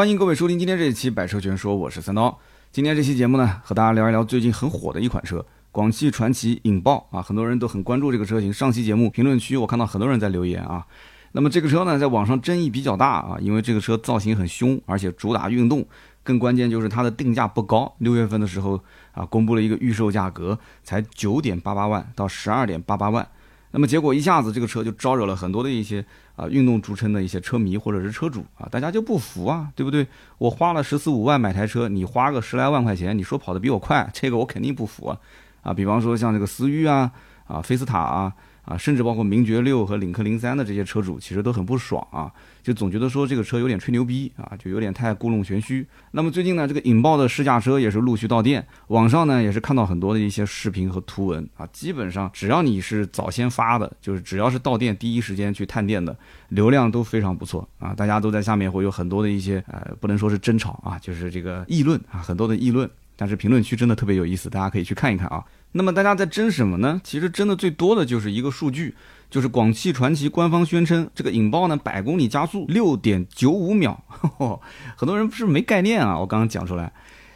欢迎各位收听今天这一期《百车全说》，我是三刀。今天这期节目呢，和大家聊一聊最近很火的一款车——广汽传祺引爆啊！很多人都很关注这个车型。上期节目评论区我看到很多人在留言啊。那么这个车呢，在网上争议比较大啊，因为这个车造型很凶，而且主打运动，更关键就是它的定价不高。六月份的时候啊，公布了一个预售价格，才九点八八万到十二点八八万。那么结果一下子这个车就招惹了很多的一些啊运动著称的一些车迷或者是车主啊，大家就不服啊，对不对？我花了十四五万买台车，你花个十来万块钱，你说跑的比我快，这个我肯定不服啊！啊，比方说像这个思域啊，啊菲斯塔啊。啊，甚至包括名爵六和领克零三的这些车主，其实都很不爽啊，就总觉得说这个车有点吹牛逼啊，就有点太故弄玄虚。那么最近呢，这个引爆的试驾车也是陆续到店，网上呢也是看到很多的一些视频和图文啊，基本上只要你是早先发的，就是只要是到店第一时间去探店的，流量都非常不错啊，大家都在下面会有很多的一些呃，不能说是争吵啊，就是这个议论啊，很多的议论，但是评论区真的特别有意思，大家可以去看一看啊。那么大家在争什么呢？其实争的最多的就是一个数据，就是广汽传祺官方宣称这个引爆呢百公里加速六点九五秒，很多人不是没概念啊。我刚刚讲出来，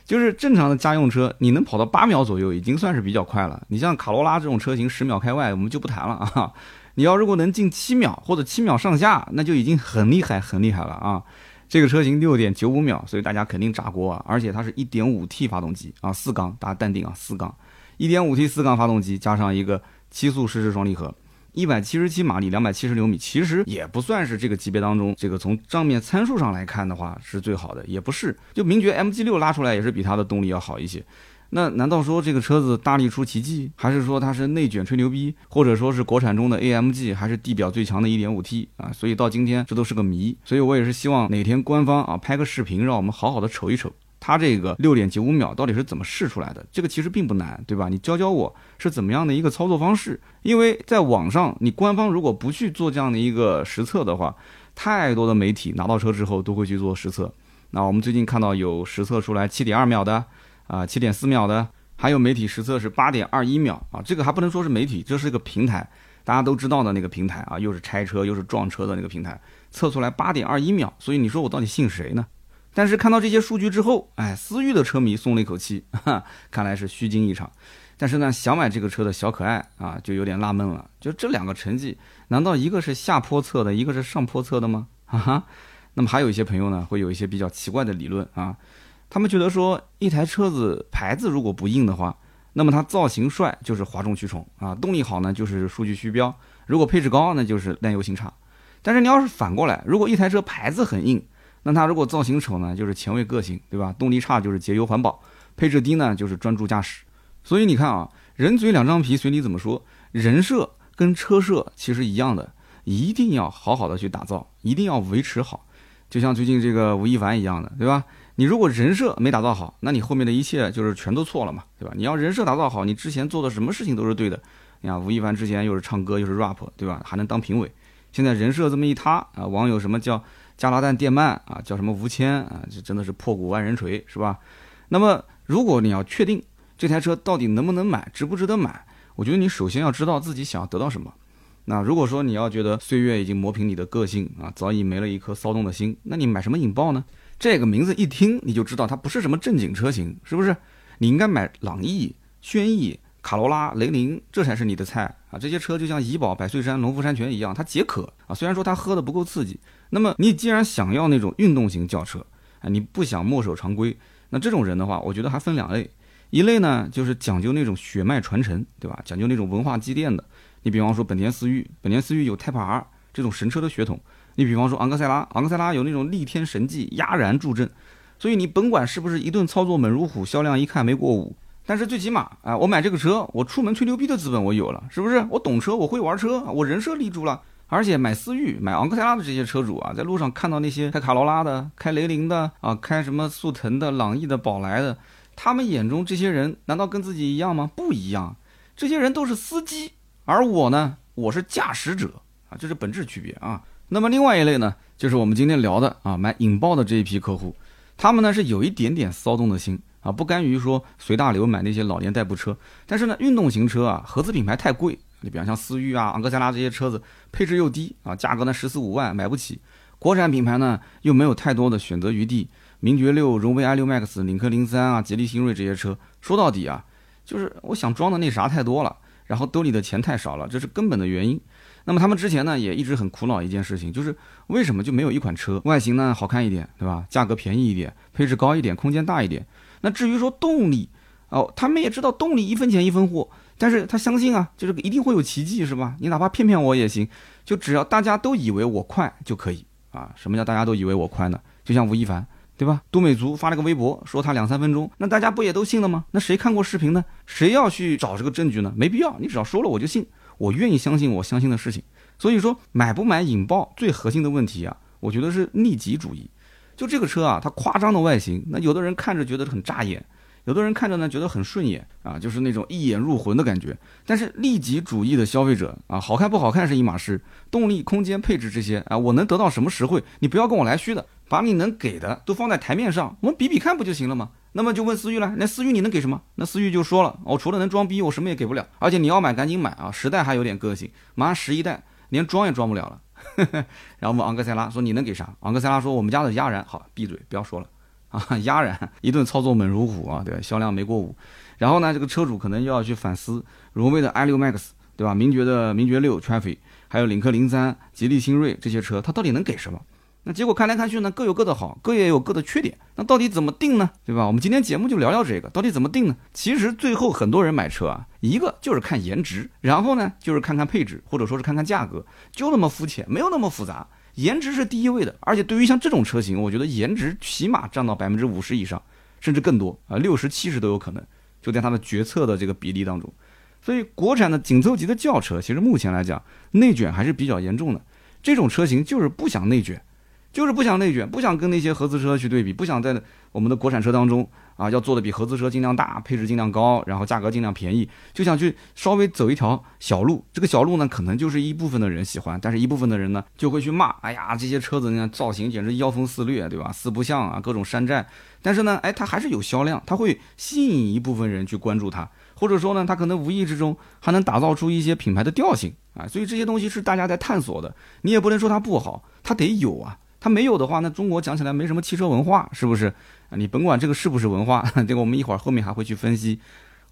就是正常的家用车，你能跑到八秒左右已经算是比较快了。你像卡罗拉这种车型十秒开外，我们就不谈了啊。你要如果能进七秒或者七秒上下，那就已经很厉害很厉害了啊。这个车型六点九五秒，所以大家肯定炸锅啊。而且它是一点五 T 发动机啊，四缸，大家淡定啊，四缸。一点五 T 四缸发动机加上一个七速湿式双离合，一百七十七马力，两百七十牛米，其实也不算是这个级别当中，这个从账面参数上来看的话是最好的，也不是。就名爵 MG 六拉出来也是比它的动力要好一些。那难道说这个车子大力出奇迹，还是说它是内卷吹牛逼，或者说是国产中的 AMG，还是地表最强的一点五 T 啊？所以到今天这都是个谜。所以我也是希望哪天官方啊拍个视频，让我们好好的瞅一瞅。它这个六点九五秒到底是怎么试出来的？这个其实并不难，对吧？你教教我是怎么样的一个操作方式？因为在网上，你官方如果不去做这样的一个实测的话，太多的媒体拿到车之后都会去做实测。那我们最近看到有实测出来七点二秒的，啊，七点四秒的，还有媒体实测是八点二一秒啊。这个还不能说是媒体，这是一个平台，大家都知道的那个平台啊，又是拆车又是撞车的那个平台，测出来八点二一秒。所以你说我到底信谁呢？但是看到这些数据之后，哎，思域的车迷松了一口气，哈，看来是虚惊一场。但是呢，想买这个车的小可爱啊，就有点纳闷了。就这两个成绩，难道一个是下坡测的，一个是上坡测的吗？哈哈。那么还有一些朋友呢，会有一些比较奇怪的理论啊。他们觉得说，一台车子牌子如果不硬的话，那么它造型帅就是哗众取宠啊，动力好呢就是数据虚标，如果配置高那就是耐油性差。但是你要是反过来，如果一台车牌子很硬，那它如果造型丑呢，就是前卫个性，对吧？动力差就是节油环保，配置低呢就是专注驾驶。所以你看啊，人嘴两张皮，随你怎么说。人设跟车设其实一样的，一定要好好的去打造，一定要维持好。就像最近这个吴亦凡一样的，对吧？你如果人设没打造好，那你后面的一切就是全都错了嘛，对吧？你要人设打造好，你之前做的什么事情都是对的。你看吴亦凡之前又是唱歌又是 rap，对吧？还能当评委。现在人设这么一塌啊，网友什么叫？加拿大电鳗啊，叫什么吴谦啊，这真的是破鼓万人锤，是吧？那么，如果你要确定这台车到底能不能买，值不值得买，我觉得你首先要知道自己想要得到什么。那如果说你要觉得岁月已经磨平你的个性啊，早已没了一颗骚动的心，那你买什么引爆呢？这个名字一听你就知道它不是什么正经车型，是不是？你应该买朗逸、轩逸。卡罗拉、雷凌，这才是你的菜啊！这些车就像怡宝、百岁山、农夫山泉一样，它解渴啊。虽然说它喝的不够刺激，那么你既然想要那种运动型轿车啊，你不想墨守常规，那这种人的话，我觉得还分两类。一类呢，就是讲究那种血脉传承，对吧？讲究那种文化积淀的。你比方说本田思域，本田思域有 Type R 这种神车的血统。你比方说昂克赛拉，昂克赛拉有那种逆天神技，压然助阵。所以你甭管是不是一顿操作猛如虎，销量一看没过五。但是最起码啊，我买这个车，我出门吹牛逼的资本我有了，是不是？我懂车，我会玩车，我人设立住了。而且买思域、买昂克赛拉的这些车主啊，在路上看到那些开卡罗拉的、开雷凌的啊、开什么速腾的、朗逸的、宝来的，他们眼中这些人难道跟自己一样吗？不一样，这些人都是司机，而我呢，我是驾驶者啊，这是本质区别啊。那么另外一类呢，就是我们今天聊的啊，买引爆的这一批客户，他们呢是有一点点骚动的心。啊，不甘于说随大流买那些老年代步车，但是呢，运动型车啊，合资品牌太贵。你比方像思域啊、昂克赛拉这些车子，配置又低啊，价格呢十四五万买不起。国产品牌呢又没有太多的选择余地，名爵六、荣威 i 六 max、领克零三啊、吉利星瑞这些车，说到底啊，就是我想装的那啥太多了，然后兜里的钱太少了，这是根本的原因。那么他们之前呢也一直很苦恼一件事情，就是为什么就没有一款车外形呢好看一点，对吧？价格便宜一点，配置高一点，空间大一点。那至于说动力，哦，他们也知道动力一分钱一分货，但是他相信啊，就是一定会有奇迹，是吧？你哪怕骗骗我也行，就只要大家都以为我快就可以啊。什么叫大家都以为我快呢？就像吴亦凡，对吧？都美竹发了个微博说他两三分钟，那大家不也都信了吗？那谁看过视频呢？谁要去找这个证据呢？没必要，你只要说了我就信。我愿意相信我相信的事情，所以说买不买引爆最核心的问题啊，我觉得是利己主义。就这个车啊，它夸张的外形，那有的人看着觉得很扎眼，有的人看着呢觉得很顺眼啊，就是那种一眼入魂的感觉。但是利己主义的消费者啊，好看不好看是一码事，动力、空间、配置这些啊，我能得到什么实惠？你不要跟我来虚的，把你能给的都放在台面上，我们比比看不就行了吗？那么就问思域了，那思域你能给什么？那思域就说了，我除了能装逼，我什么也给不了。而且你要买赶紧买啊，十代还有点个性，马上十一代连装也装不了了。然后问昂克赛拉说你能给啥？昂克赛拉说我们家的压燃，好闭嘴不要说了啊，压燃一顿操作猛如虎啊，对销量没过五。然后呢，这个车主可能又要去反思荣威的 i 六 max，对吧？名爵的名爵六 traffic，还有领克零三、吉利星瑞这些车，它到底能给什么？那结果看来看去呢，各有各的好，各也有各的缺点。那到底怎么定呢？对吧？我们今天节目就聊聊这个，到底怎么定呢？其实最后很多人买车啊，一个就是看颜值，然后呢就是看看配置，或者说是看看价格，就那么肤浅，没有那么复杂。颜值是第一位的，而且对于像这种车型，我觉得颜值起码占到百分之五十以上，甚至更多啊，六十七十都有可能，就在它的决策的这个比例当中。所以国产的紧凑级的轿车，其实目前来讲内卷还是比较严重的。这种车型就是不想内卷。就是不想内卷，不想跟那些合资车去对比，不想在我们的国产车当中啊，要做的比合资车尽量大，配置尽量高，然后价格尽量便宜，就想去稍微走一条小路。这个小路呢，可能就是一部分的人喜欢，但是一部分的人呢，就会去骂。哎呀，这些车子呢，造型简直妖风肆虐，对吧？四不像啊，各种山寨。但是呢，哎，它还是有销量，它会吸引一部分人去关注它，或者说呢，它可能无意之中还能打造出一些品牌的调性啊。所以这些东西是大家在探索的，你也不能说它不好，它得有啊。它没有的话，那中国讲起来没什么汽车文化，是不是？你甭管这个是不是文化，这个我们一会儿后面还会去分析。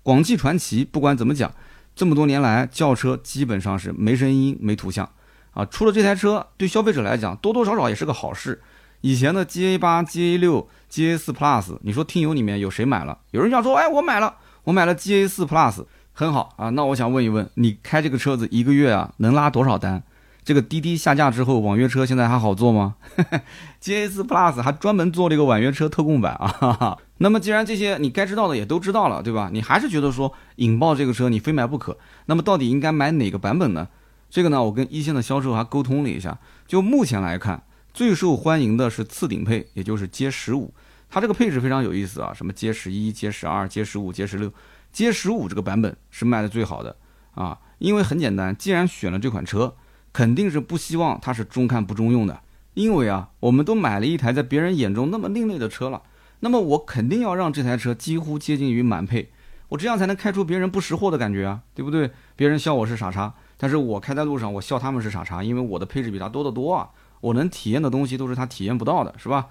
广汽传祺不管怎么讲，这么多年来轿车基本上是没声音、没图像啊。出了这台车，对消费者来讲多多少少也是个好事。以前的 GA 八、GA 六、GA 四 Plus，你说听友里面有谁买了？有人想说，哎，我买了，我买了 GA 四 Plus，很好啊。那我想问一问，你开这个车子一个月啊，能拉多少单？这个滴滴下架之后，网约车现在还好做吗？GS Plus 还专门做了一个网约车特供版啊。那么既然这些你该知道的也都知道了，对吧？你还是觉得说引爆这个车你非买不可，那么到底应该买哪个版本呢？这个呢，我跟一线的销售还沟通了一下，就目前来看，最受欢迎的是次顶配，也就是街十五。它这个配置非常有意思啊，什么街十一、街十二、街十五、街十六，街十五这个版本是卖的最好的啊，因为很简单，既然选了这款车。肯定是不希望它是中看不中用的，因为啊，我们都买了一台在别人眼中那么另类的车了，那么我肯定要让这台车几乎接近于满配，我这样才能开出别人不识货的感觉啊，对不对？别人笑我是傻叉，但是我开在路上，我笑他们是傻叉，因为我的配置比他多得多啊，我能体验的东西都是他体验不到的，是吧？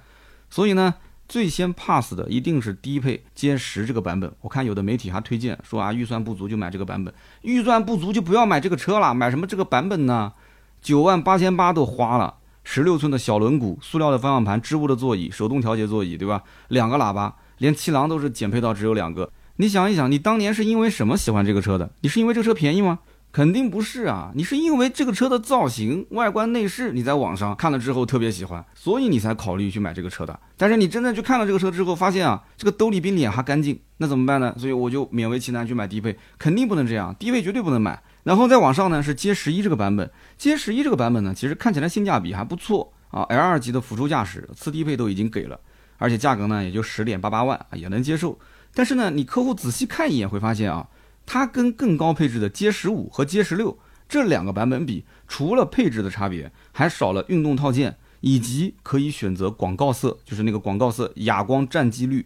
所以呢。最先 pass 的一定是低配歼十这个版本，我看有的媒体还推荐说啊，预算不足就买这个版本，预算不足就不要买这个车了，买什么这个版本呢？九万八千八都花了，十六寸的小轮毂，塑料的方向盘，织物的座椅，手动调节座椅，对吧？两个喇叭，连气囊都是减配到只有两个。你想一想，你当年是因为什么喜欢这个车的？你是因为这个车便宜吗？肯定不是啊，你是因为这个车的造型、外观、内饰，你在网上看了之后特别喜欢，所以你才考虑去买这个车的。但是你真正去看了这个车之后，发现啊，这个兜里比脸还干净，那怎么办呢？所以我就勉为其难去买低配，肯定不能这样，低配绝对不能买。然后再往上呢是 J 十一这个版本，J 十一这个版本呢，其实看起来性价比还不错啊，L 二级的辅助驾驶，次低配都已经给了，而且价格呢也就十点八八万啊，也能接受。但是呢，你客户仔细看一眼会发现啊。它跟更高配置的 J 十五和 J 十六这两个版本比，除了配置的差别，还少了运动套件，以及可以选择广告色，就是那个广告色哑光战机绿，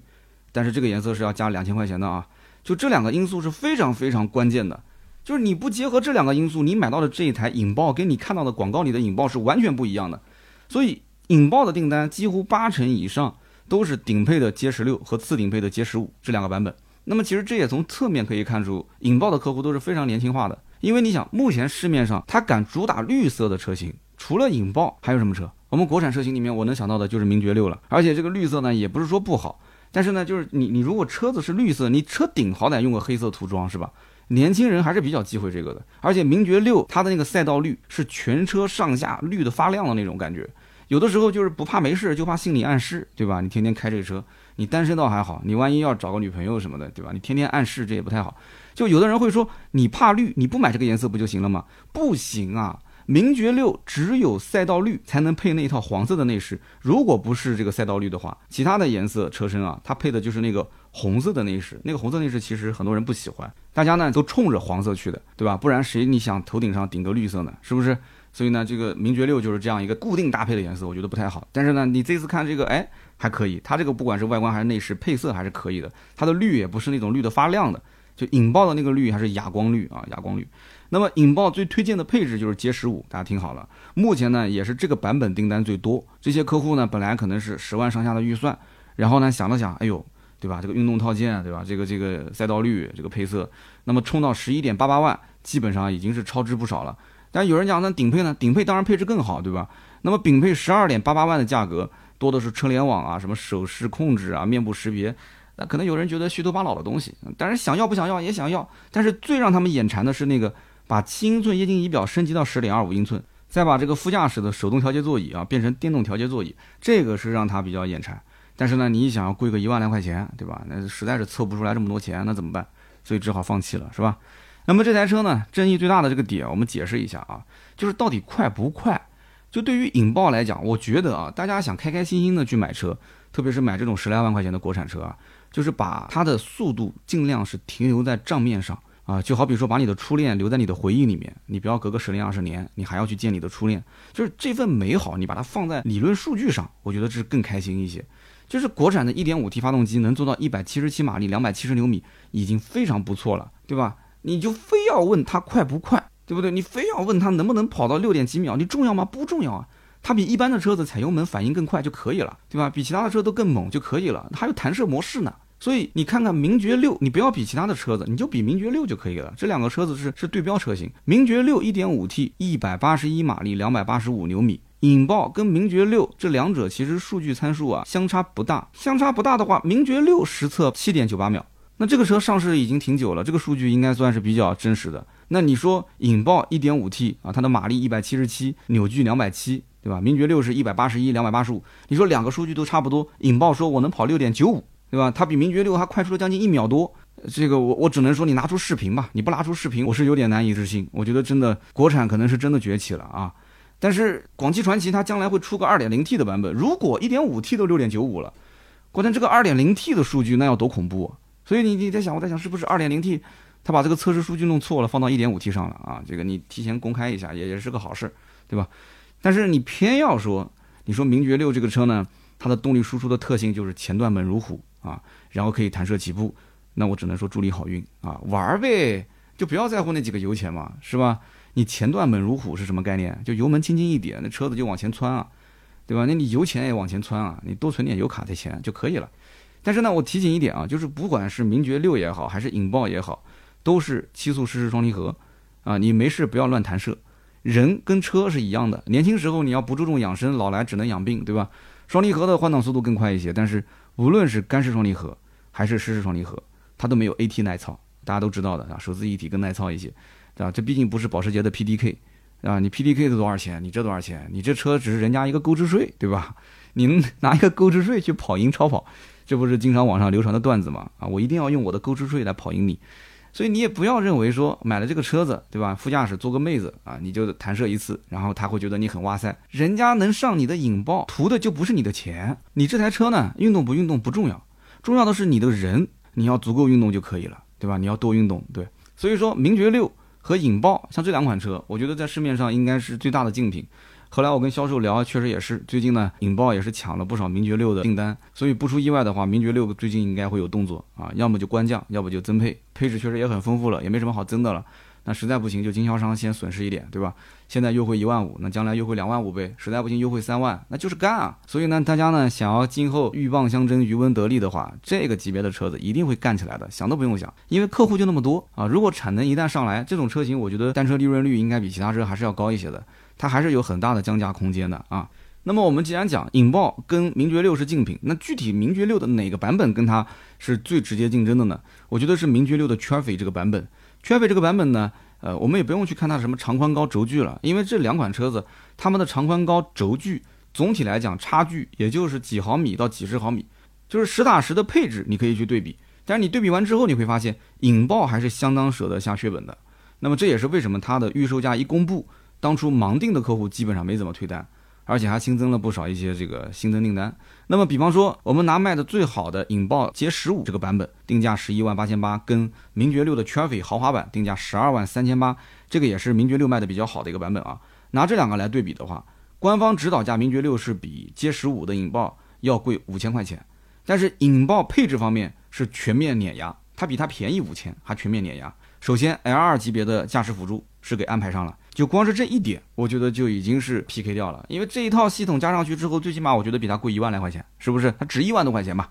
但是这个颜色是要加两千块钱的啊！就这两个因素是非常非常关键的，就是你不结合这两个因素，你买到的这一台引爆跟你看到的广告里的引爆是完全不一样的。所以引爆的订单几乎八成以上都是顶配的 J 十六和次顶配的 J 十五这两个版本。那么其实这也从侧面可以看出，引爆的客户都是非常年轻化的。因为你想，目前市面上它敢主打绿色的车型，除了引爆还有什么车？我们国产车型里面，我能想到的就是名爵六了。而且这个绿色呢，也不是说不好，但是呢，就是你你如果车子是绿色，你车顶好歹用个黑色涂装是吧？年轻人还是比较忌讳这个的。而且名爵六它的那个赛道绿是全车上下绿的发亮的那种感觉，有的时候就是不怕没事，就怕心理暗示，对吧？你天天开这个车，你单身倒还好，你万一要找个女朋友什么的，对吧？你天天暗示这也不太好。就有的人会说，你怕绿，你不买这个颜色不就行了吗？不行啊，名爵六只有赛道绿才能配那一套黄色的内饰，如果不是这个赛道绿的话，其他的颜色车身啊，它配的就是那个红色的内饰。那个红色内饰其实很多人不喜欢，大家呢都冲着黄色去的，对吧？不然谁你想头顶上顶个绿色呢？是不是？所以呢，这个名爵六就是这样一个固定搭配的颜色，我觉得不太好。但是呢，你这次看这个，哎，还可以，它这个不管是外观还是内饰配色还是可以的，它的绿也不是那种绿的发亮的。就引爆的那个绿还是哑光绿啊，哑光绿。那么引爆最推荐的配置就是 J 十五，大家听好了。目前呢也是这个版本订单最多。这些客户呢本来可能是十万上下的预算，然后呢想了想，哎呦，对吧？这个运动套件，对吧？这个这个赛道绿这个配色，那么冲到十一点八八万，基本上已经是超支不少了。但有人讲那顶配呢？顶配当然配置更好，对吧？那么顶配十二点八八万的价格，多的是车联网啊，什么手势控制啊，面部识别。那可能有人觉得虚头巴脑的东西，但是想要不想要也想要。但是最让他们眼馋的是那个把七英寸液晶仪表升级到十点二五英寸，再把这个副驾驶的手动调节座椅啊变成电动调节座椅，这个是让他比较眼馋。但是呢，你一想要贵个一万来块钱，对吧？那实在是凑不出来这么多钱，那怎么办？所以只好放弃了，是吧？那么这台车呢，争议最大的这个点，我们解释一下啊，就是到底快不快？就对于引爆来讲，我觉得啊，大家想开开心心的去买车，特别是买这种十来万块钱的国产车啊。就是把它的速度尽量是停留在账面上啊，就好比说把你的初恋留在你的回忆里面，你不要隔个十年二十年，你还要去见你的初恋，就是这份美好，你把它放在理论数据上，我觉得这是更开心一些。就是国产的 1.5T 发动机能做到177马力、270牛米，已经非常不错了，对吧？你就非要问它快不快，对不对？你非要问它能不能跑到六点几秒，你重要吗？不重要啊。它比一般的车子踩油门反应更快就可以了，对吧？比其他的车都更猛就可以了，还有弹射模式呢。所以你看看名爵六，你不要比其他的车子，你就比名爵六就可以了。这两个车子是是对标车型，名爵六 1.5T，一百八十一马力，两百八十五牛米，引爆跟名爵六这两者其实数据参数啊相差不大，相差不大的话，名爵六实测七点九八秒，那这个车上市已经挺久了，这个数据应该算是比较真实的。那你说引爆 1.5T 啊，它的马力一百七十七，扭矩两百七，对吧？名爵六是一百八十一，两百八十五，你说两个数据都差不多，引爆说我能跑六点九五。对吧？它比名爵六还快出了将近一秒多，这个我我只能说你拿出视频吧，你不拿出视频，我是有点难以置信。我觉得真的国产可能是真的崛起了啊！但是广汽传祺它将来会出个二点零 T 的版本，如果一点五 T 都六点九五了，关键这个二点零 T 的数据那要多恐怖啊！所以你你在想，我在想是不是二点零 T 它把这个测试数据弄错了，放到一点五 T 上了啊？这个你提前公开一下也也是个好事，对吧？但是你偏要说，你说名爵六这个车呢，它的动力输出的特性就是前段猛如虎。啊，然后可以弹射起步，那我只能说祝你好运啊，玩呗，就不要在乎那几个油钱嘛，是吧？你前段猛如虎是什么概念？就油门轻轻一点，那车子就往前窜啊，对吧？那你油钱也往前窜啊，你多存点油卡的钱就可以了。但是呢，我提醒一点啊，就是不管是名爵六也好，还是引爆也好，都是七速湿式双离合啊，你没事不要乱弹射。人跟车是一样的，年轻时候你要不注重养生，老来只能养病，对吧？双离合的换挡速度更快一些，但是。无论是干式双离合还是湿式双离合，它都没有 AT 耐操，大家都知道的啊，手自一体更耐操一些，对吧？这毕竟不是保时捷的 PDK，啊，你 PDK 的多少钱？你这多少钱？你这车只是人家一个购置税，对吧？你拿一个购置税去跑赢超跑，这不是经常网上流传的段子吗？啊，我一定要用我的购置税来跑赢你。所以你也不要认为说买了这个车子，对吧？副驾驶坐个妹子啊，你就弹射一次，然后他会觉得你很哇塞。人家能上你的引爆，图的就不是你的钱。你这台车呢，运动不运动不重要，重要的是你的人，你要足够运动就可以了，对吧？你要多运动，对。所以说，名爵六和引爆像这两款车，我觉得在市面上应该是最大的竞品。后来我跟销售聊，确实也是，最近呢，引爆也是抢了不少名爵六的订单，所以不出意外的话，名爵六最近应该会有动作啊，要么就官降，要不就增配，配置确实也很丰富了，也没什么好增的了。那实在不行就经销商先损失一点，对吧？现在优惠一万五，那将来优惠两万五呗。实在不行优惠三万，那就是干啊！所以呢，大家呢想要今后鹬蚌相争，渔翁得利的话，这个级别的车子一定会干起来的，想都不用想，因为客户就那么多啊。如果产能一旦上来，这种车型我觉得单车利润率应该比其他车还是要高一些的，它还是有很大的降价空间的啊。那么我们既然讲引爆跟名爵六是竞品，那具体名爵六的哪个版本跟它是最直接竞争的呢？我觉得是名爵六的 Trophy 这个版本。Trophy 这个版本呢？呃，我们也不用去看它什么长宽高轴距了，因为这两款车子它们的长宽高轴距总体来讲差距也就是几毫米到几十毫米，就是实打实的配置你可以去对比。但是你对比完之后，你会发现引爆还是相当舍得下血本的。那么这也是为什么它的预售价一公布，当初盲定的客户基本上没怎么退单。而且还新增了不少一些这个新增订单。那么，比方说，我们拿卖的最好的引爆 J 十五这个版本，定价十一万八千八，跟名爵六的全翡豪华版定价十二万三千八，这个也是名爵六卖的比较好的一个版本啊。拿这两个来对比的话，官方指导价名爵六是比 J 十五的引爆要贵五千块钱，但是引爆配置方面是全面碾压，它比它便宜五千，还全面碾压。首先，L 二级别的驾驶辅助是给安排上了。就光是这一点，我觉得就已经是 PK 掉了，因为这一套系统加上去之后，最起码我觉得比它贵一万来块钱，是不是？它值一万多块钱吧？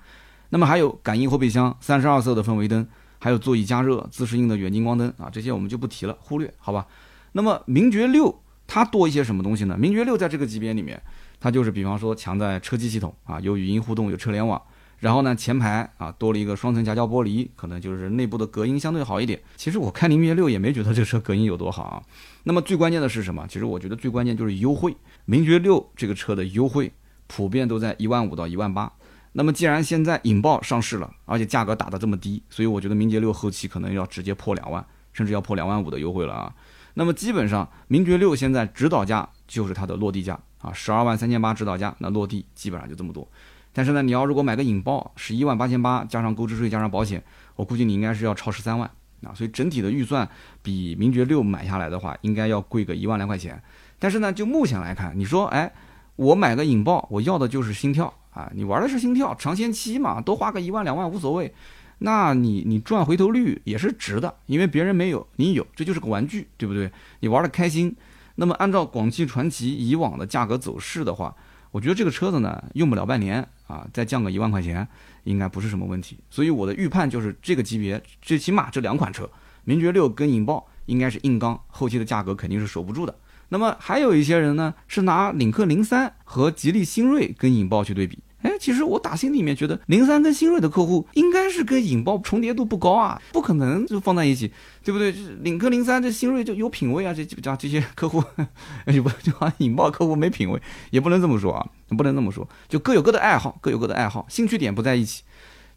那么还有感应后备箱、三十二色的氛围灯，还有座椅加热、自适应的远近光灯啊，这些我们就不提了，忽略，好吧？那么名爵六它多一些什么东西呢？名爵六在这个级别里面，它就是比方说强在车机系统啊，有语音互动，有车联网。然后呢，前排啊多了一个双层夹胶玻璃，可能就是内部的隔音相对好一点。其实我开名爵六也没觉得这车隔音有多好啊。那么最关键的是什么？其实我觉得最关键就是优惠。名爵六这个车的优惠普遍都在一万五到一万八。那么既然现在引爆上市了，而且价格打得这么低，所以我觉得名爵六后期可能要直接破两万，甚至要破两万五的优惠了啊。那么基本上名爵六现在指导价就是它的落地价啊，十二万三千八指导价，那落地基本上就这么多。但是呢，你要如果买个引爆，十一万八千八，加上购置税，加上保险，我估计你应该是要超十三万啊。所以整体的预算比名爵六买下来的话，应该要贵个一万来块钱。但是呢，就目前来看，你说，哎，我买个引爆，我要的就是心跳啊，你玩的是心跳，长鲜期嘛，多花个一万两万无所谓。那你你赚回头率也是值的，因为别人没有，你有，这就是个玩具，对不对？你玩的开心。那么按照广汽传祺以往的价格走势的话，我觉得这个车子呢，用不了半年。啊，再降个一万块钱，应该不是什么问题。所以我的预判就是这个级别，最起码这两款车，名爵六跟引爆应该是硬刚，后期的价格肯定是守不住的。那么还有一些人呢，是拿领克零三和吉利新锐跟引爆去对比。哎，其实我打心里面觉得，零三跟新锐的客户应该是跟引爆重叠度不高啊，不可能就放在一起，对不对？就是领克零三这新锐就有品位啊，这家这些客户，哎不就好像引爆客户没品位，也不能这么说啊，不能这么说，就各有各的爱好，各有各的爱好，兴趣点不在一起。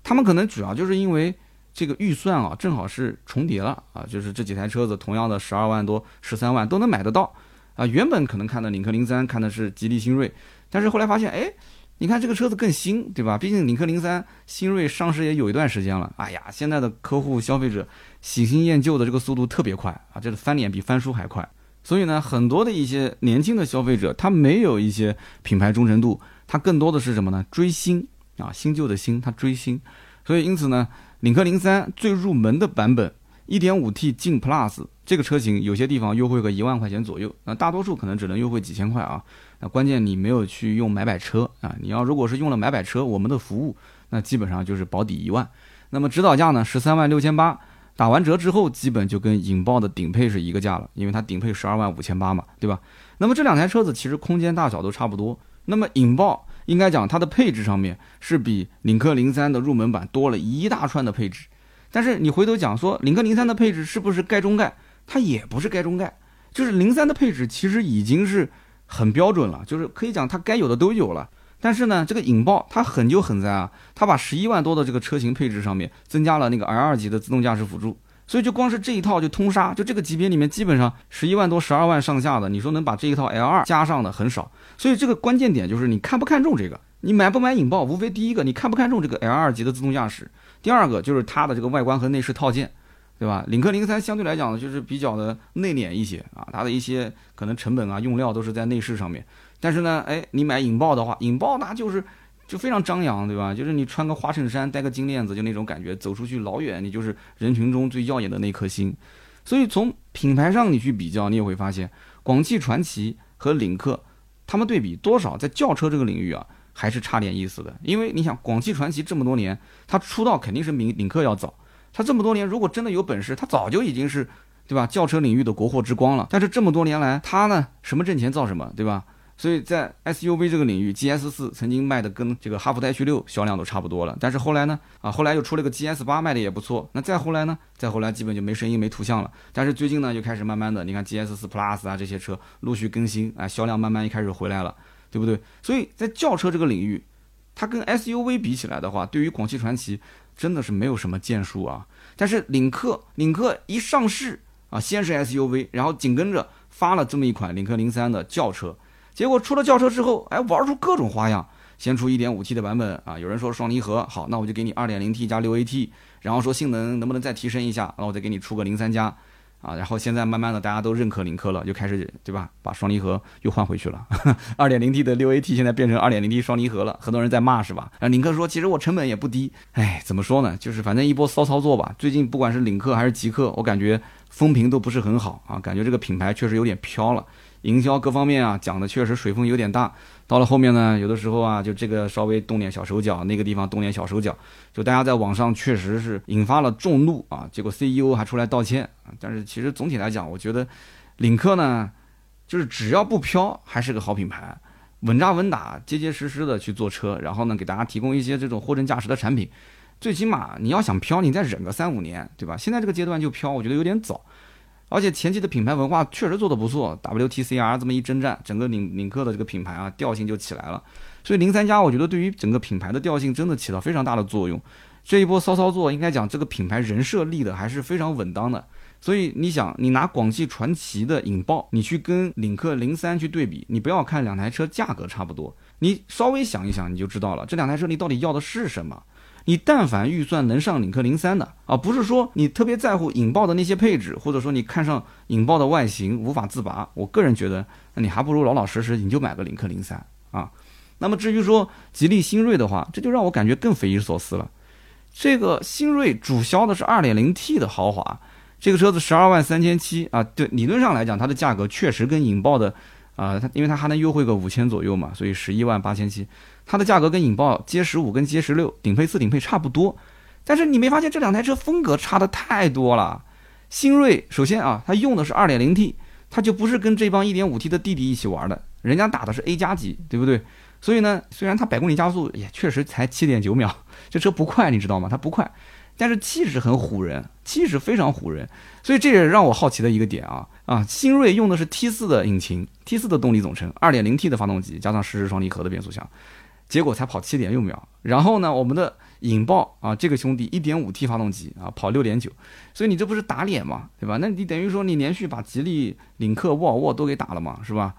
他们可能主要就是因为这个预算啊，正好是重叠了啊，就是这几台车子同样的十二万多、十三万都能买得到啊。原本可能看的领克零三，看的是吉利新锐，但是后来发现，哎。你看这个车子更新，对吧？毕竟领克零三、新锐上市也有一段时间了。哎呀，现在的客户消费者喜新厌旧的这个速度特别快啊，这个翻脸比翻书还快。所以呢，很多的一些年轻的消费者，他没有一些品牌忠诚度，他更多的是什么呢？追新啊，新旧的新，他追新。所以因此呢，领克零三最入门的版本，1.5T 劲 Plus 这个车型，有些地方优惠个一万块钱左右，那大多数可能只能优惠几千块啊。那关键你没有去用买摆车啊！你要如果是用了买摆车，我们的服务那基本上就是保底一万。那么指导价呢十三万六千八，打完折之后基本就跟引爆的顶配是一个价了，因为它顶配十二万五千八嘛，对吧？那么这两台车子其实空间大小都差不多。那么引爆应该讲它的配置上面是比领克零三的入门版多了一大串的配置，但是你回头讲说领克零三的配置是不是盖中盖？它也不是盖中盖，就是零三的配置其实已经是。很标准了，就是可以讲它该有的都有了。但是呢，这个引爆它狠就狠在啊，它把十一万多的这个车型配置上面增加了那个 L 二级的自动驾驶辅助，所以就光是这一套就通杀，就这个级别里面基本上十一万多、十二万上下的，你说能把这一套 L 二加上的很少。所以这个关键点就是你看不看重这个，你买不买引爆，无非第一个你看不看重这个 L 二级的自动驾驶，第二个就是它的这个外观和内饰套件。对吧？领克零三相对来讲呢，就是比较的内敛一些啊，它的一些可能成本啊、用料都是在内饰上面。但是呢，哎，你买引爆的话，引爆那就是就非常张扬，对吧？就是你穿个花衬衫，戴个金链子，就那种感觉，走出去老远，你就是人群中最耀眼的那颗星。所以从品牌上你去比较，你也会发现广汽传祺和领克，他们对比多少在轿车这个领域啊，还是差点意思的。因为你想，广汽传祺这么多年，它出道肯定是比领克要早。他这么多年，如果真的有本事，他早就已经是，对吧？轿车领域的国货之光了。但是这么多年来，他呢，什么挣钱造什么，对吧？所以在 SUV 这个领域，GS 四曾经卖的跟这个哈弗 H 六销量都差不多了。但是后来呢，啊，后来又出了个 GS 八，卖的也不错。那再后来呢？再后来基本就没声音、没图像了。但是最近呢，就开始慢慢的，你看 GS 四 Plus 啊这些车陆续更新，啊，销量慢慢一开始回来了，对不对？所以在轿车这个领域，它跟 SUV 比起来的话，对于广汽传祺真的是没有什么建树啊。但是领克，领克一上市啊，先是 SUV，然后紧跟着发了这么一款领克零三的轿车。结果出了轿车之后，哎，玩出各种花样。先出 1.5T 的版本啊，有人说双离合，好，那我就给你 2.0T 加 6AT，然后说性能能不能再提升一下，那我再给你出个零三加，啊，然后现在慢慢的大家都认可领克了，就开始对吧，把双离合又换回去了。2.0T 的 6AT 现在变成 2.0T 双离合了，很多人在骂是吧？啊，领克说其实我成本也不低，哎，怎么说呢？就是反正一波骚操作吧。最近不管是领克还是极客，我感觉风评都不是很好啊，感觉这个品牌确实有点飘了。营销各方面啊，讲的确实水分有点大。到了后面呢，有的时候啊，就这个稍微动点小手脚，那个地方动点小手脚，就大家在网上确实是引发了众怒啊。结果 CEO 还出来道歉啊。但是其实总体来讲，我觉得领克呢，就是只要不飘，还是个好品牌，稳扎稳打、结结实实的去做车，然后呢，给大家提供一些这种货真价实的产品。最起码你要想飘，你再忍个三五年，对吧？现在这个阶段就飘，我觉得有点早。而且前期的品牌文化确实做得不错，WTCR 这么一征战，整个领领克的这个品牌啊调性就起来了。所以零三加我觉得对于整个品牌的调性真的起到非常大的作用。这一波骚操作应该讲这个品牌人设立的还是非常稳当的。所以你想，你拿广汽传祺的引爆，你去跟领克零三去对比，你不要看两台车价格差不多，你稍微想一想你就知道了，这两台车你到底要的是什么。你但凡预算能上领克零三的啊，不是说你特别在乎引爆的那些配置，或者说你看上引爆的外形无法自拔，我个人觉得，那你还不如老老实实你就买个领克零三啊。那么至于说吉利新锐的话，这就让我感觉更匪夷所思了。这个新锐主销的是二点零 T 的豪华，这个车子十二万三千七啊，对，理论上来讲它的价格确实跟引爆的啊，它因为它还能优惠个五千左右嘛，所以十一万八千七。它的价格跟引爆 G 十五跟 G 十六顶配四顶配差不多，但是你没发现这两台车风格差的太多了？新锐首先啊，它用的是二点零 T，它就不是跟这帮一点五 T 的弟弟一起玩的，人家打的是 A 加级，对不对？所以呢，虽然它百公里加速也确实才七点九秒，这车不快，你知道吗？它不快，但是气势很唬人，气势非常唬人。所以这也让我好奇的一个点啊啊，新锐用的是 T 四的引擎，T 四的动力总成，二点零 T 的发动机加上湿式双离合的变速箱。结果才跑七点六秒，然后呢，我们的引爆啊，这个兄弟一点五 T 发动机啊，跑六点九，所以你这不是打脸吗？对吧？那你等于说你连续把吉利、领克、沃尔沃都给打了嘛，是吧？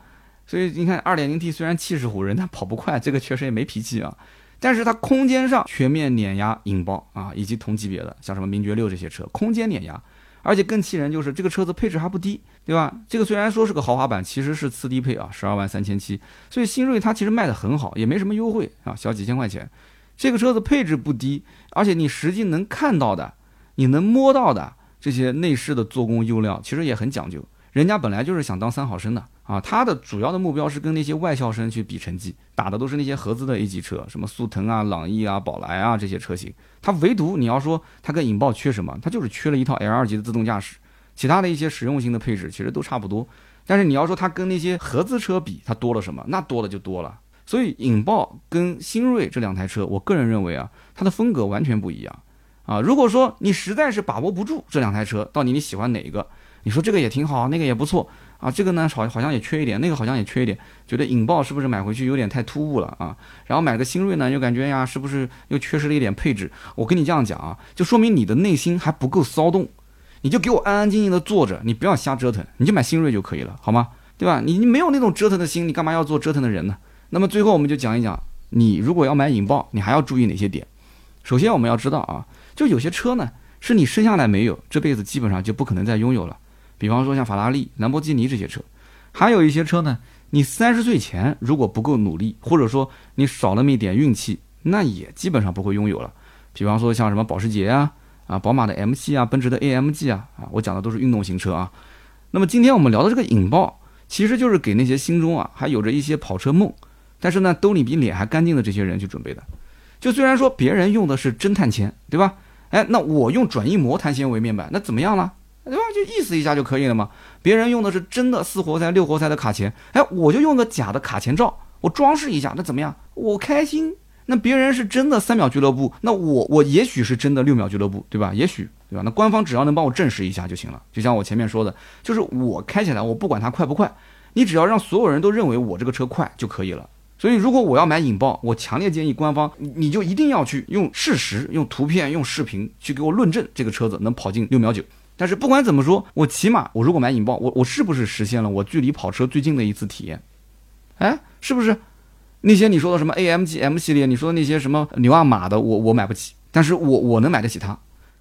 所以你看，二点零 T 虽然气势唬人，但跑不快，这个确实也没脾气啊。但是它空间上全面碾压引爆啊，以及同级别的像什么名爵六这些车，空间碾压。而且更气人就是这个车子配置还不低，对吧？这个虽然说是个豪华版，其实是次低配啊，十二万三千七。所以新锐它其实卖的很好，也没什么优惠啊，小几千块钱。这个车子配置不低，而且你实际能看到的、你能摸到的这些内饰的做工用料，其实也很讲究。人家本来就是想当三好生的啊，他的主要的目标是跟那些外校生去比成绩，打的都是那些合资的 A 级车，什么速腾啊、朗逸啊、宝来啊这些车型。他唯独你要说他跟引爆缺什么，他就是缺了一套 L 二级的自动驾驶，其他的一些实用性的配置其实都差不多。但是你要说他跟那些合资车比，他多了什么？那多了就多了。所以引爆跟新锐这两台车，我个人认为啊，它的风格完全不一样啊。如果说你实在是把握不住这两台车，到底你喜欢哪一个？你说这个也挺好，那个也不错啊，这个呢好好像也缺一点，那个好像也缺一点，觉得引爆是不是买回去有点太突兀了啊？然后买个新锐呢，又感觉呀是不是又缺失了一点配置？我跟你这样讲啊，就说明你的内心还不够骚动，你就给我安安静静的坐着，你不要瞎折腾，你就买新锐就可以了，好吗？对吧？你你没有那种折腾的心，你干嘛要做折腾的人呢？那么最后我们就讲一讲，你如果要买引爆，你还要注意哪些点？首先我们要知道啊，就有些车呢是你生下来没有，这辈子基本上就不可能再拥有了。比方说像法拉利、兰博基尼这些车，还有一些车呢，你三十岁前如果不够努力，或者说你少那么一点运气，那也基本上不会拥有了。比方说像什么保时捷啊、啊，宝马的 M 系啊，奔驰的 AMG 啊，啊，我讲的都是运动型车啊。那么今天我们聊的这个引爆，其实就是给那些心中啊还有着一些跑车梦，但是呢兜里比脸还干净的这些人去准备的。就虽然说别人用的是真碳纤，对吧？哎，那我用转印膜碳纤维面板，那怎么样呢？对吧？就意思一下就可以了嘛。别人用的是真的四活塞、六活塞的卡钳，哎，我就用个假的卡钳罩，我装饰一下，那怎么样？我开心。那别人是真的三秒俱乐部，那我我也许是真的六秒俱乐部，对吧？也许，对吧？那官方只要能帮我证实一下就行了。就像我前面说的，就是我开起来，我不管它快不快，你只要让所有人都认为我这个车快就可以了。所以，如果我要买引爆，我强烈建议官方，你就一定要去用事实、用图片、用视频去给我论证这个车子能跑进六秒九。但是不管怎么说，我起码我如果买引爆，我我是不是实现了我距离跑车最近的一次体验？哎，是不是？那些你说的什么 AMG M 系列，你说的那些什么牛二马的，我我买不起，但是我我能买得起它。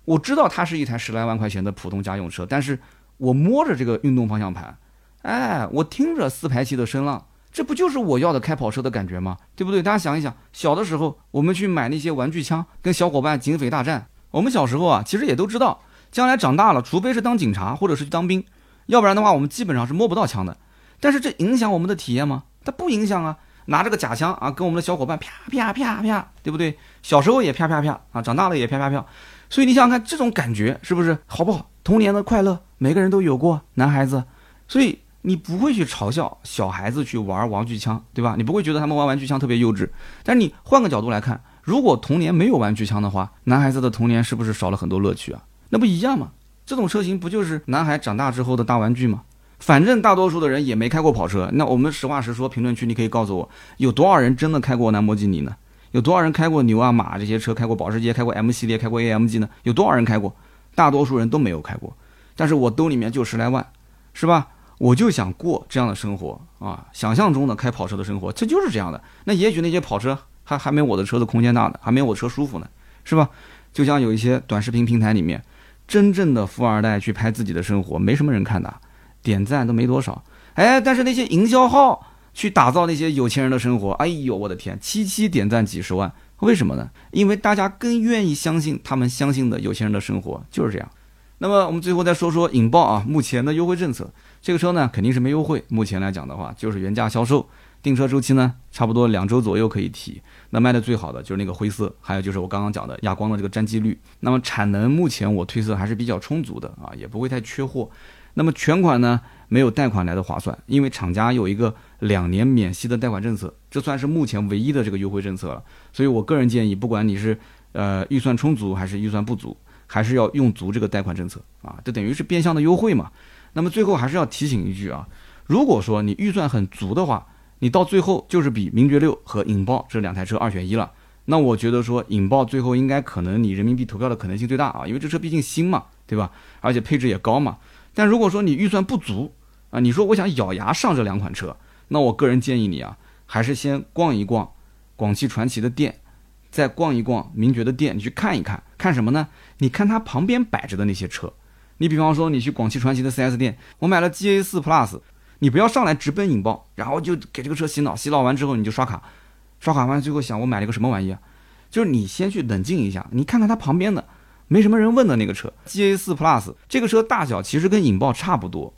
我知道它是一台十来万块钱的普通家用车，但是我摸着这个运动方向盘，哎，我听着四排气的声浪，这不就是我要的开跑车的感觉吗？对不对？大家想一想，小的时候我们去买那些玩具枪，跟小伙伴警匪大战。我们小时候啊，其实也都知道，将来长大了，除非是当警察或者是去当兵，要不然的话，我们基本上是摸不到枪的。但是这影响我们的体验吗？它不影响啊。拿着个假枪啊，跟我们的小伙伴啪啪啪啪，对不对？小时候也啪啪啪啊，长大了也啪啪啪。所以你想想看，这种感觉是不是好不好？童年的快乐，每个人都有过，男孩子。所以你不会去嘲笑小孩子去玩玩具枪，对吧？你不会觉得他们玩玩具枪特别幼稚。但是你换个角度来看，如果童年没有玩具枪的话，男孩子的童年是不是少了很多乐趣啊？那不一样吗？这种车型不就是男孩长大之后的大玩具吗？反正大多数的人也没开过跑车，那我们实话实说，评论区你可以告诉我，有多少人真的开过兰博基尼呢？有多少人开过牛啊马这些车？开过保时捷，开过 M 系列，开过 AMG 呢？有多少人开过？大多数人都没有开过。但是我兜里面就十来万，是吧？我就想过这样的生活啊，想象中的开跑车的生活，这就是这样的。那也许那些跑车还还没我的车子空间大呢，还没我车舒服呢，是吧？就像有一些短视频平台里面，真正的富二代去拍自己的生活，没什么人看的。点赞都没多少，哎，但是那些营销号去打造那些有钱人的生活，哎呦，我的天，七七点赞几十万，为什么呢？因为大家更愿意相信他们相信的有钱人的生活就是这样。那么我们最后再说说引爆啊，目前的优惠政策，这个车呢肯定是没优惠，目前来讲的话就是原价销售，订车周期呢差不多两周左右可以提。那卖的最好的就是那个灰色，还有就是我刚刚讲的亚光的这个粘机率。那么产能目前我推测还是比较充足的啊，也不会太缺货。那么全款呢，没有贷款来的划算，因为厂家有一个两年免息的贷款政策，这算是目前唯一的这个优惠政策了。所以我个人建议，不管你是呃预算充足还是预算不足，还是要用足这个贷款政策啊，这等于是变相的优惠嘛。那么最后还是要提醒一句啊，如果说你预算很足的话，你到最后就是比名爵六和引爆这两台车二选一了。那我觉得说引爆最后应该可能你人民币投票的可能性最大啊，因为这车毕竟新嘛，对吧？而且配置也高嘛。但如果说你预算不足啊，你说我想咬牙上这两款车，那我个人建议你啊，还是先逛一逛广汽传祺的店，再逛一逛名爵的店，你去看一看，看什么呢？你看它旁边摆着的那些车，你比方说你去广汽传祺的 4S 店，我买了 GA4 Plus，你不要上来直奔引爆，然后就给这个车洗脑，洗脑完之后你就刷卡，刷卡完最后想我买了个什么玩意啊？就是你先去冷静一下，你看看它旁边的。没什么人问的那个车，GA4 Plus 这个车大小其实跟引爆差不多，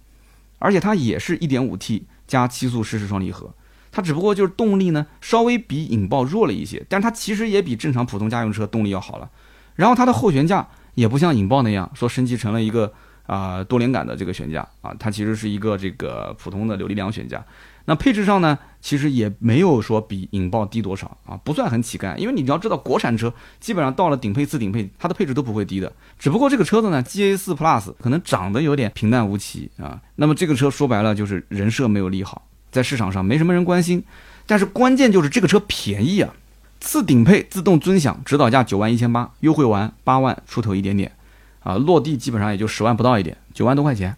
而且它也是一点五 T 加七速湿式双离合，它只不过就是动力呢稍微比引爆弱了一些，但它其实也比正常普通家用车动力要好了。然后它的后悬架也不像引爆那样说升级成了一个啊多连杆的这个悬架啊，它其实是一个这个普通的扭力梁悬架。那配置上呢，其实也没有说比引爆低多少啊，不算很乞丐。因为你要知道，国产车基本上到了顶配、次顶配，它的配置都不会低的。只不过这个车子呢，GA4 Plus 可能长得有点平淡无奇啊。那么这个车说白了就是人设没有立好，在市场上没什么人关心。但是关键就是这个车便宜啊，次顶配自动尊享，指导价九万一千八，优惠完八万出头一点点，啊，落地基本上也就十万不到一点，九万多块钱。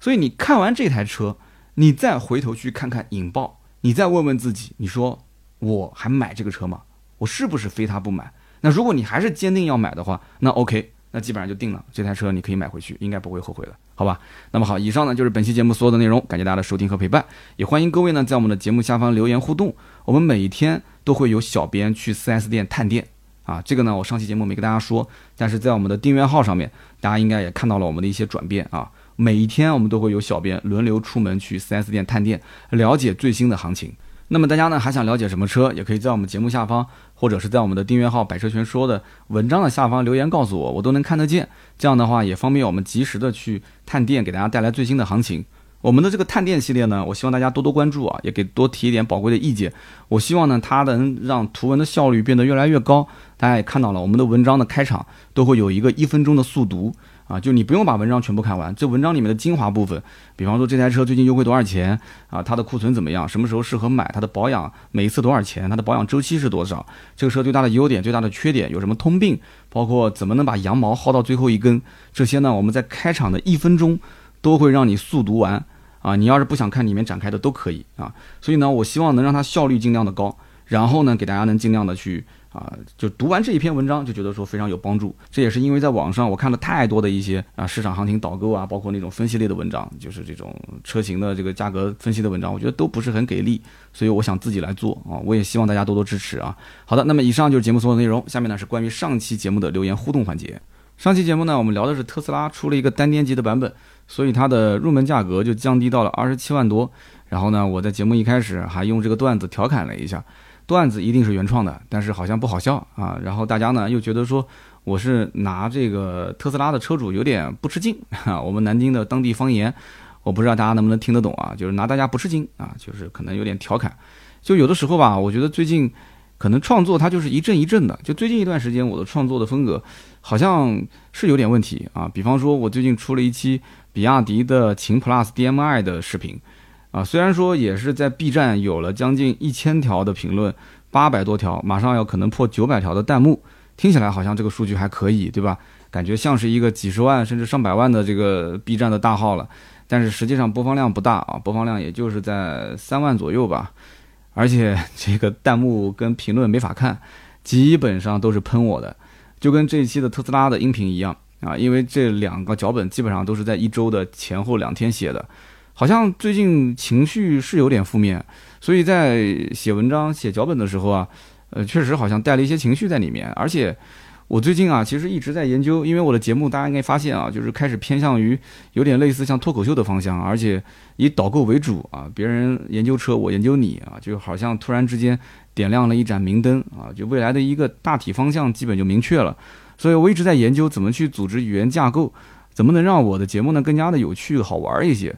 所以你看完这台车。你再回头去看看引爆，你再问问自己，你说我还买这个车吗？我是不是非它不买？那如果你还是坚定要买的话，那 OK，那基本上就定了，这台车你可以买回去，应该不会后悔的，好吧？那么好，以上呢就是本期节目所有的内容，感谢大家的收听和陪伴，也欢迎各位呢在我们的节目下方留言互动，我们每一天都会有小编去 4S 店探店，啊，这个呢，我上期节目没跟大家说，但是在我们的订阅号上面，大家应该也看到了我们的一些转变啊。每一天我们都会有小编轮流出门去 4S 店探店，了解最新的行情。那么大家呢还想了解什么车，也可以在我们节目下方，或者是在我们的订阅号“百车全说”的文章的下方留言告诉我，我都能看得见。这样的话也方便我们及时的去探店，给大家带来最新的行情。我们的这个探店系列呢，我希望大家多多关注啊，也给多提一点宝贵的意见。我希望呢，它能让图文的效率变得越来越高。大家也看到了，我们的文章的开场都会有一个一分钟的速读啊，就你不用把文章全部看完，这文章里面的精华部分，比方说这台车最近优惠多少钱啊，它的库存怎么样，什么时候适合买，它的保养每一次多少钱，它的保养周期是多少，这个车最大的优点、最大的缺点有什么通病，包括怎么能把羊毛薅到最后一根，这些呢，我们在开场的一分钟都会让你速读完。啊，你要是不想看里面展开的都可以啊，所以呢，我希望能让它效率尽量的高，然后呢，给大家能尽量的去啊，就读完这一篇文章就觉得说非常有帮助。这也是因为在网上我看了太多的一些啊市场行情导购啊，包括那种分析类的文章，就是这种车型的这个价格分析的文章，我觉得都不是很给力，所以我想自己来做啊，我也希望大家多多支持啊。好的，那么以上就是节目所有内容，下面呢是关于上期节目的留言互动环节。上期节目呢，我们聊的是特斯拉出了一个单电机的版本。所以它的入门价格就降低到了二十七万多。然后呢，我在节目一开始还用这个段子调侃了一下，段子一定是原创的，但是好像不好笑啊。然后大家呢又觉得说我是拿这个特斯拉的车主有点不吃惊啊。我们南京的当地方言，我不知道大家能不能听得懂啊，就是拿大家不吃惊啊，就是可能有点调侃。就有的时候吧，我觉得最近可能创作它就是一阵一阵的。就最近一段时间，我的创作的风格好像是有点问题啊。比方说，我最近出了一期。比亚迪的秦 PLUS DM-i 的视频，啊，虽然说也是在 B 站有了将近一千条的评论，八百多条，马上要可能破九百条的弹幕，听起来好像这个数据还可以，对吧？感觉像是一个几十万甚至上百万的这个 B 站的大号了，但是实际上播放量不大啊，播放量也就是在三万左右吧，而且 这个弹幕跟评论没法看，基本上都是喷我的，就跟这一期的特斯拉的音频一样。啊，因为这两个脚本基本上都是在一周的前后两天写的，好像最近情绪是有点负面，所以在写文章、写脚本的时候啊，呃，确实好像带了一些情绪在里面。而且我最近啊，其实一直在研究，因为我的节目大家应该发现啊，就是开始偏向于有点类似像脱口秀的方向，而且以导购为主啊，别人研究车，我研究你啊，就好像突然之间点亮了一盏明灯啊，就未来的一个大体方向基本就明确了。所以我一直在研究怎么去组织语言架构，怎么能让我的节目呢更加的有趣好玩一些。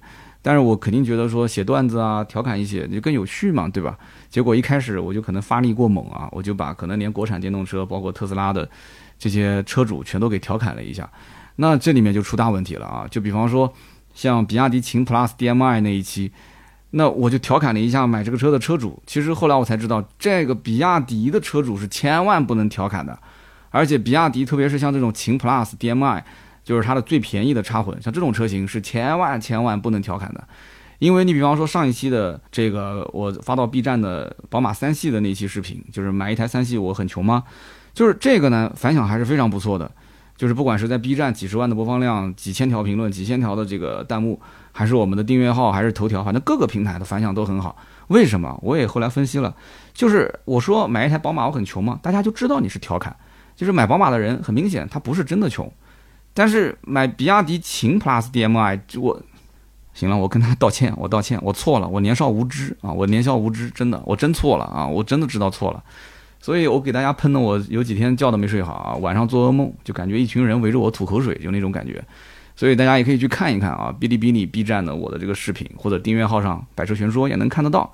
但是我肯定觉得说写段子啊、调侃一些就更有趣嘛，对吧？结果一开始我就可能发力过猛啊，我就把可能连国产电动车，包括特斯拉的这些车主全都给调侃了一下。那这里面就出大问题了啊！就比方说像比亚迪秦 PLUS DM-i 那一期，那我就调侃了一下买这个车的车主。其实后来我才知道，这个比亚迪的车主是千万不能调侃的。而且比亚迪，特别是像这种秦 PLUS DM-i，就是它的最便宜的插混，像这种车型是千万千万不能调侃的，因为你比方说上一期的这个我发到 B 站的宝马三系的那期视频，就是买一台三系我很穷吗？就是这个呢反响还是非常不错的，就是不管是在 B 站几十万的播放量、几千条评论、几千条的这个弹幕，还是我们的订阅号，还是头条，反正各个平台的反响都很好。为什么？我也后来分析了，就是我说买一台宝马我很穷吗？大家就知道你是调侃。就是买宝马的人，很明显他不是真的穷，但是买比亚迪秦 PLUS DM-i，我行了，我跟他道歉，我道歉，我错了，我年少无知啊，我年少无知，真的，我真错了啊，我真的知道错了，所以我给大家喷的，我有几天觉都没睡好啊，晚上做噩梦，就感觉一群人围着我吐口水，就那种感觉，所以大家也可以去看一看啊，哔哩哔哩、B 站的我的这个视频，或者订阅号上百车全说也能看得到。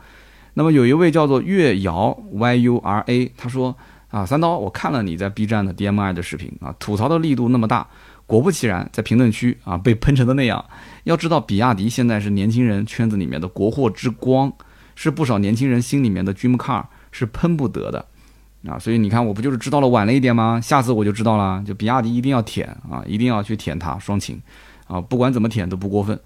那么有一位叫做月瑶 YURA，他说。啊，三刀，我看了你在 B 站的 DM-i 的视频啊，吐槽的力度那么大，果不其然，在评论区啊被喷成的那样。要知道，比亚迪现在是年轻人圈子里面的国货之光，是不少年轻人心里面的 dream car，是喷不得的啊。所以你看，我不就是知道了晚了一点吗？下次我就知道了，就比亚迪一定要舔啊，一定要去舔它双擎啊，不管怎么舔都不过分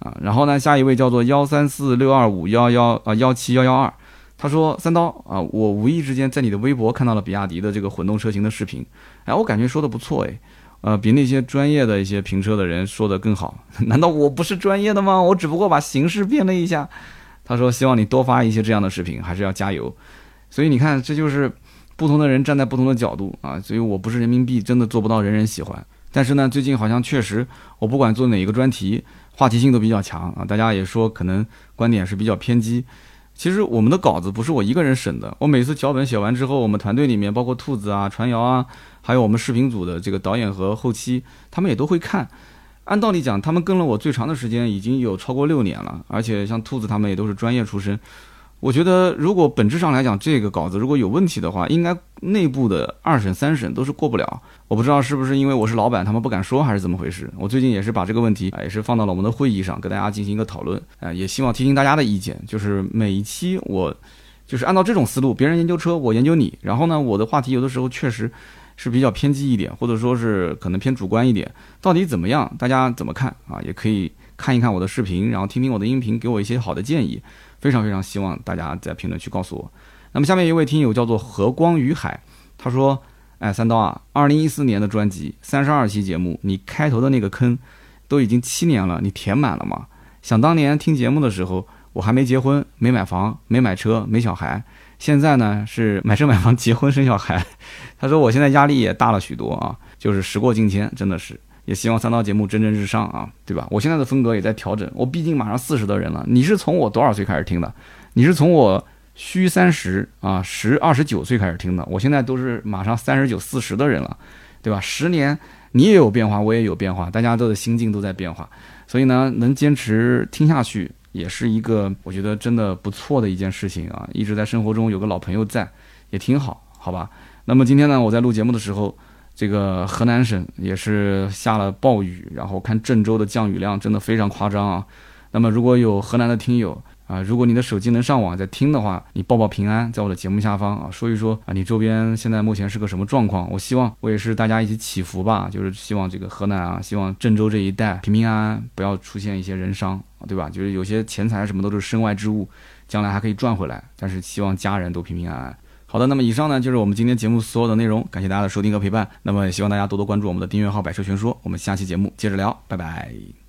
啊。然后呢，下一位叫做幺三四六二五幺幺啊幺七幺幺二。他说：“三刀啊，我无意之间在你的微博看到了比亚迪的这个混动车型的视频，哎，我感觉说的不错哎，呃，比那些专业的一些评车的人说的更好。难道我不是专业的吗？我只不过把形式变了一下。”他说：“希望你多发一些这样的视频，还是要加油。”所以你看，这就是不同的人站在不同的角度啊，所以我不是人民币，真的做不到人人喜欢。但是呢，最近好像确实，我不管做哪一个专题，话题性都比较强啊，大家也说可能观点是比较偏激。其实我们的稿子不是我一个人审的，我每次脚本写完之后，我们团队里面包括兔子啊、传谣啊，还有我们视频组的这个导演和后期，他们也都会看。按道理讲，他们跟了我最长的时间，已经有超过六年了。而且像兔子他们也都是专业出身。我觉得，如果本质上来讲，这个稿子如果有问题的话，应该内部的二审、三审都是过不了。我不知道是不是因为我是老板，他们不敢说，还是怎么回事。我最近也是把这个问题啊，也是放到了我们的会议上，跟大家进行一个讨论。啊，也希望听听大家的意见。就是每一期我，就是按照这种思路，别人研究车，我研究你。然后呢，我的话题有的时候确实。是比较偏激一点，或者说是可能偏主观一点，到底怎么样？大家怎么看啊？也可以看一看我的视频，然后听听我的音频，给我一些好的建议。非常非常希望大家在评论区告诉我。那么下面一位听友叫做和光于海，他说：“哎，三刀啊，二零一四年的专辑三十二期节目，你开头的那个坑都已经七年了，你填满了吗？想当年听节目的时候，我还没结婚，没买房，没买车，没小孩。”现在呢是买车买房结婚生小孩，他说我现在压力也大了许多啊，就是时过境迁，真的是也希望三刀节目蒸蒸日上啊，对吧？我现在的风格也在调整，我毕竟马上四十的人了，你是从我多少岁开始听的？你是从我虚三十啊十二十九岁开始听的，我现在都是马上三十九四十的人了，对吧？十年你也有变化，我也有变化，大家都的心境都在变化，所以呢，能坚持听下去。也是一个我觉得真的不错的一件事情啊！一直在生活中有个老朋友在，也挺好，好吧？那么今天呢，我在录节目的时候，这个河南省也是下了暴雨，然后看郑州的降雨量真的非常夸张啊！那么如果有河南的听友，啊，如果你的手机能上网在听的话，你报报平安，在我的节目下方啊，说一说啊，你周边现在目前是个什么状况？我希望我也是大家一起祈福吧，就是希望这个河南啊，希望郑州这一带平平安安，不要出现一些人伤，对吧？就是有些钱财什么都是身外之物，将来还可以赚回来，但是希望家人都平平安安。好的，那么以上呢就是我们今天节目所有的内容，感谢大家的收听和陪伴，那么也希望大家多多关注我们的订阅号“百车全说”，我们下期节目接着聊，拜拜。